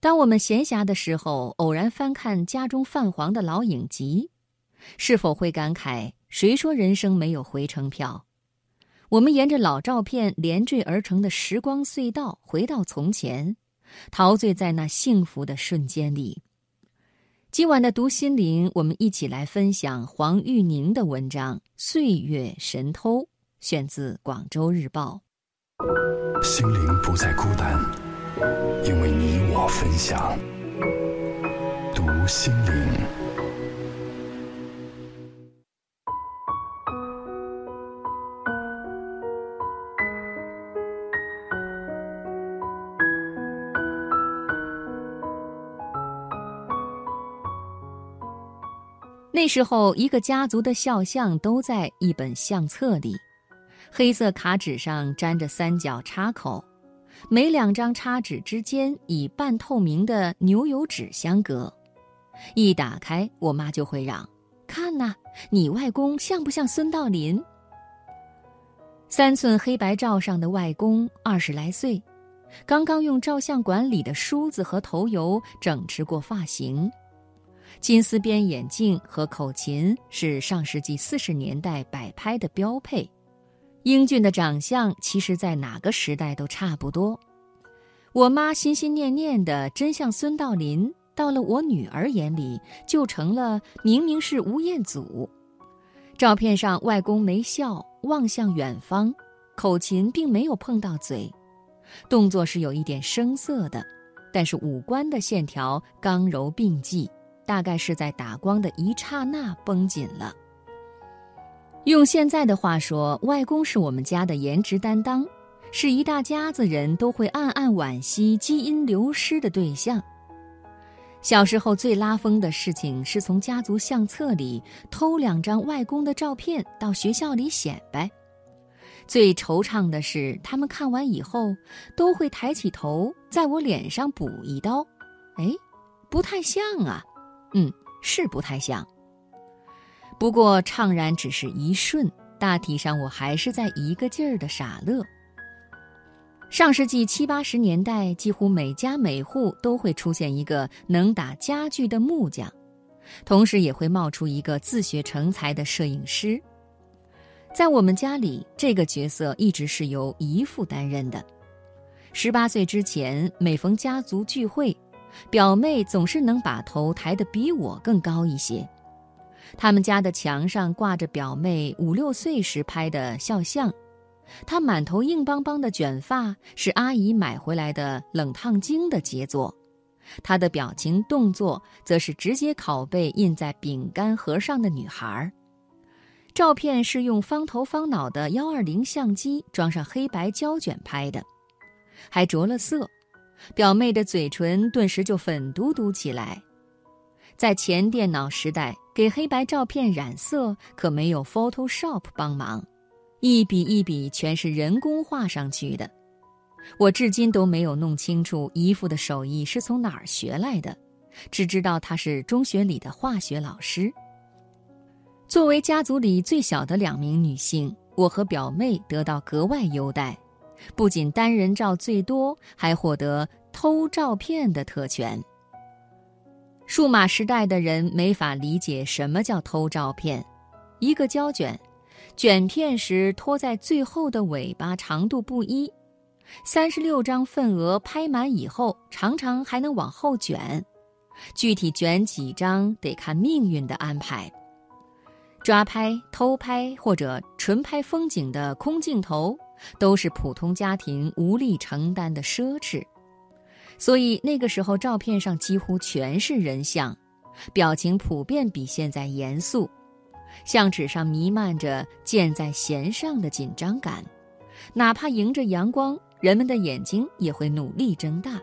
当我们闲暇的时候，偶然翻看家中泛黄的老影集，是否会感慨：谁说人生没有回程票？我们沿着老照片连缀而成的时光隧道，回到从前，陶醉在那幸福的瞬间里。今晚的读心灵，我们一起来分享黄玉宁的文章《岁月神偷》，选自《广州日报》。心灵不再孤单，因为你我分享。读心灵。那时候，一个家族的肖像都在一本相册里，黑色卡纸上粘着三角插口，每两张插纸之间以半透明的牛油纸相隔。一打开，我妈就会嚷：“看呐，你外公像不像孙道临？”三寸黑白照上的外公二十来岁，刚刚用照相馆里的梳子和头油整治过发型。金丝边眼镜和口琴是上世纪四十年代摆拍的标配，英俊的长相其实在哪个时代都差不多。我妈心心念念的真像孙道临，到了我女儿眼里就成了明明是吴彦祖。照片上外公没笑，望向远方，口琴并没有碰到嘴，动作是有一点生涩的，但是五官的线条刚柔并济。大概是在打光的一刹那绷紧了。用现在的话说，外公是我们家的颜值担当，是一大家子人都会暗暗惋惜基因流失的对象。小时候最拉风的事情是从家族相册里偷两张外公的照片到学校里显摆。最惆怅的是，他们看完以后都会抬起头，在我脸上补一刀。哎，不太像啊。嗯，是不太像。不过怅然只是一瞬，大体上我还是在一个劲儿的傻乐。上世纪七八十年代，几乎每家每户都会出现一个能打家具的木匠，同时也会冒出一个自学成才的摄影师。在我们家里，这个角色一直是由姨父担任的。十八岁之前，每逢家族聚会。表妹总是能把头抬得比我更高一些。他们家的墙上挂着表妹五六岁时拍的肖像，她满头硬邦邦的卷发是阿姨买回来的冷烫精的杰作，她的表情动作则是直接拷贝印在饼干盒上的女孩。照片是用方头方脑的幺二零相机装上黑白胶卷拍的，还着了色。表妹的嘴唇顿时就粉嘟嘟起来。在前电脑时代，给黑白照片染色可没有 Photoshop 帮忙，一笔一笔全是人工画上去的。我至今都没有弄清楚姨父的手艺是从哪儿学来的，只知道他是中学里的化学老师。作为家族里最小的两名女性，我和表妹得到格外优待。不仅单人照最多，还获得偷照片的特权。数码时代的人没法理解什么叫偷照片。一个胶卷，卷片时拖在最后的尾巴长度不一，三十六张份额拍满以后，常常还能往后卷。具体卷几张得看命运的安排。抓拍、偷拍或者纯拍风景的空镜头。都是普通家庭无力承担的奢侈，所以那个时候照片上几乎全是人像，表情普遍比现在严肃，相纸上弥漫着箭在弦上的紧张感，哪怕迎着阳光，人们的眼睛也会努力睁大，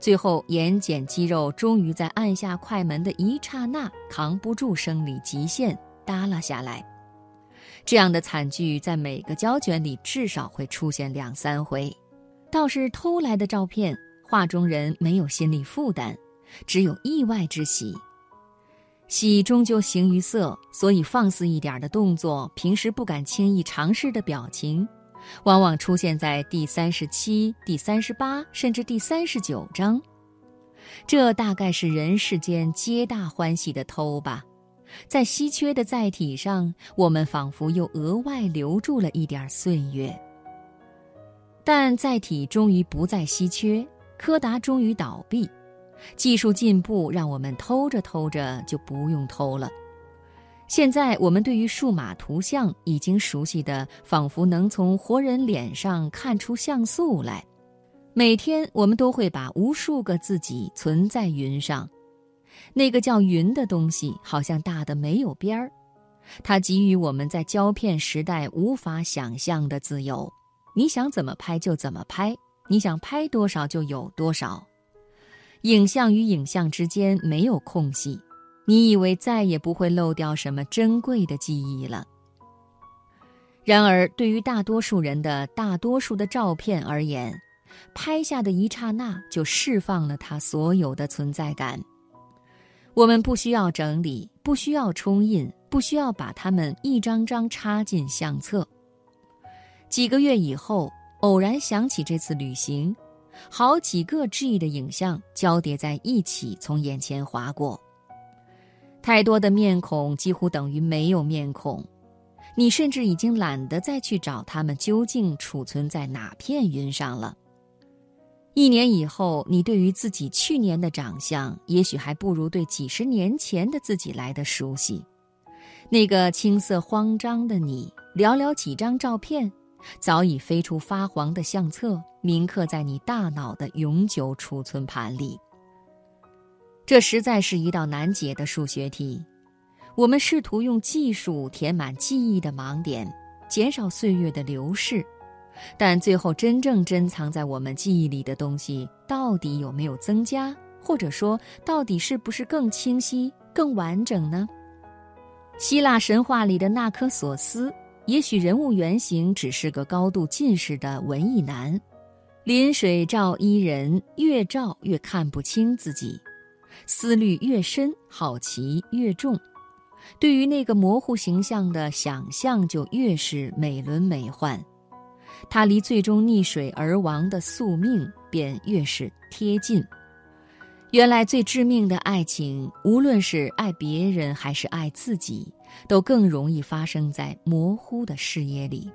最后眼睑肌肉终于在按下快门的一刹那扛不住生理极限，耷拉下来。这样的惨剧在每个胶卷里至少会出现两三回，倒是偷来的照片，画中人没有心理负担，只有意外之喜。喜终究形于色，所以放肆一点的动作，平时不敢轻易尝试的表情，往往出现在第三十七、第三十八甚至第三十九章。这大概是人世间皆大欢喜的偷吧。在稀缺的载体上，我们仿佛又额外留住了一点岁月。但载体终于不再稀缺，柯达终于倒闭，技术进步让我们偷着偷着就不用偷了。现在我们对于数码图像已经熟悉的，仿佛能从活人脸上看出像素来。每天我们都会把无数个自己存在云上。那个叫云的东西，好像大的没有边儿，它给予我们在胶片时代无法想象的自由。你想怎么拍就怎么拍，你想拍多少就有多少。影像与影像之间没有空隙，你以为再也不会漏掉什么珍贵的记忆了。然而，对于大多数人的大多数的照片而言，拍下的一刹那就释放了它所有的存在感。我们不需要整理，不需要冲印，不需要把它们一张张插进相册。几个月以后，偶然想起这次旅行，好几个 G 的影像交叠在一起从眼前划过。太多的面孔几乎等于没有面孔，你甚至已经懒得再去找他们究竟储存在哪片云上了。一年以后，你对于自己去年的长相，也许还不如对几十年前的自己来的熟悉。那个青涩慌张的你，寥寥几张照片，早已飞出发黄的相册，铭刻在你大脑的永久储存盘里。这实在是一道难解的数学题。我们试图用技术填满记忆的盲点，减少岁月的流逝。但最后，真正珍藏在我们记忆里的东西，到底有没有增加？或者说，到底是不是更清晰、更完整呢？希腊神话里的那科索斯，也许人物原型只是个高度近视的文艺男，临水照伊人，越照越看不清自己，思虑越深，好奇越重，对于那个模糊形象的想象就越是美轮美奂。他离最终溺水而亡的宿命便越是贴近。原来最致命的爱情，无论是爱别人还是爱自己，都更容易发生在模糊的视野里。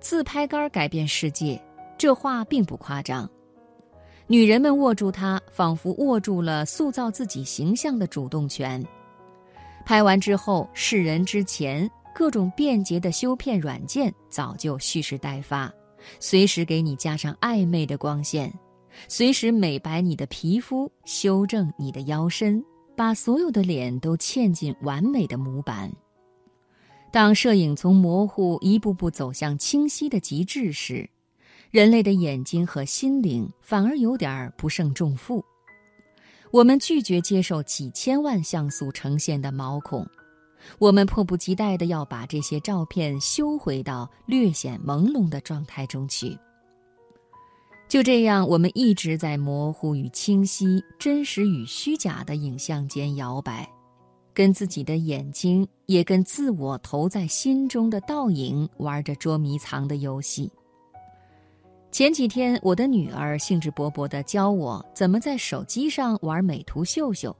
自拍杆改变世界，这话并不夸张。女人们握住它，仿佛握住了塑造自己形象的主动权。拍完之后，示人之前。各种便捷的修片软件早就蓄势待发，随时给你加上暧昧的光线，随时美白你的皮肤，修正你的腰身，把所有的脸都嵌进完美的模板。当摄影从模糊一步步走向清晰的极致时，人类的眼睛和心灵反而有点不胜重负。我们拒绝接受几千万像素呈现的毛孔。我们迫不及待地要把这些照片修回到略显朦胧的状态中去。就这样，我们一直在模糊与清晰、真实与虚假的影像间摇摆，跟自己的眼睛，也跟自我投在心中的倒影玩着捉迷藏的游戏。前几天，我的女儿兴致勃勃地教我怎么在手机上玩美图秀秀。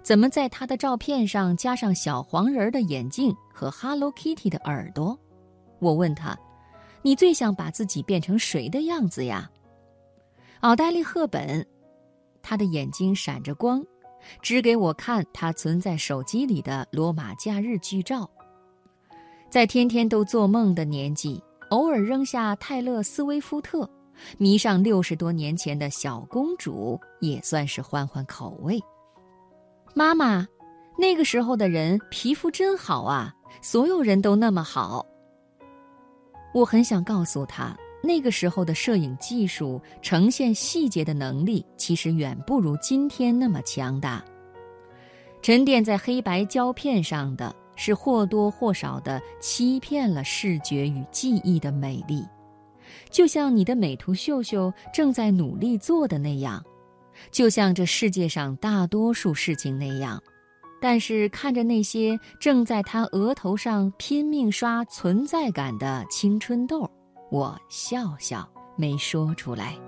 怎么在他的照片上加上小黄人的眼镜和 Hello Kitty 的耳朵？我问他：“你最想把自己变成谁的样子呀？”奥黛丽·赫本，她的眼睛闪着光，指给我看她存在手机里的罗马假日剧照。在天天都做梦的年纪，偶尔扔下泰勒·斯威夫特，迷上六十多年前的小公主，也算是换换口味。妈妈，那个时候的人皮肤真好啊，所有人都那么好。我很想告诉他，那个时候的摄影技术呈现细节的能力，其实远不如今天那么强大。沉淀在黑白胶片上的是或多或少的欺骗了视觉与记忆的美丽，就像你的美图秀秀正在努力做的那样。就像这世界上大多数事情那样，但是看着那些正在他额头上拼命刷存在感的青春痘，我笑笑，没说出来。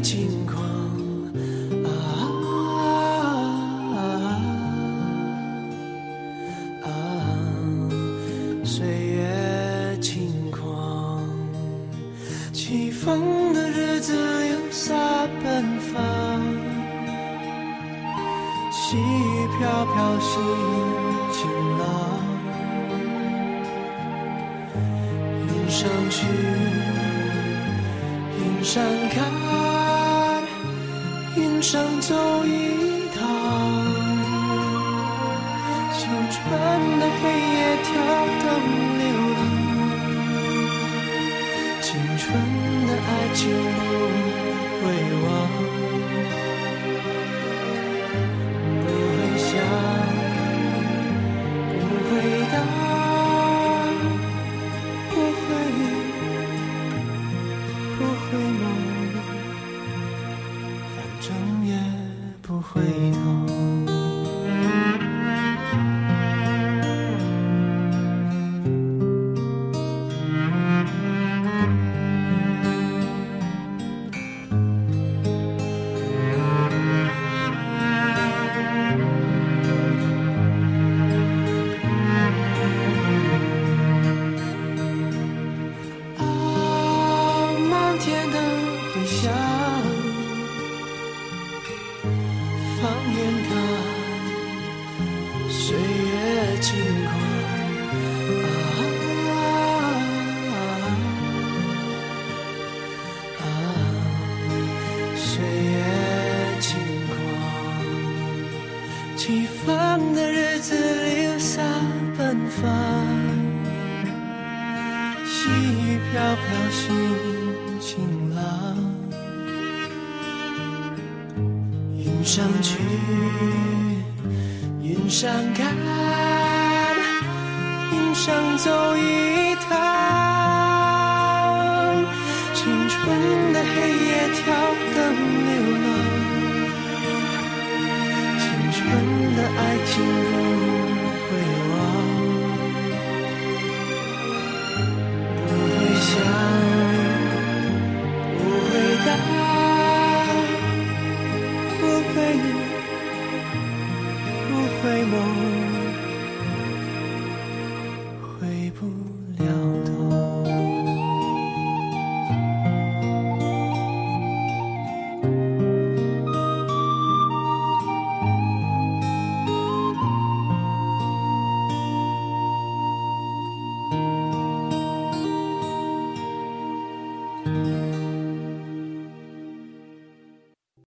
轻狂啊啊！岁月轻狂，起风的日子流洒奔放，细雨飘飘心晴朗。云上去，云上看，上走一趟。青春的黑夜跳动流浪，青春的爱情不伤感，云上走一趟。青春的黑夜跳灯流浪，青春的爱情。回眸。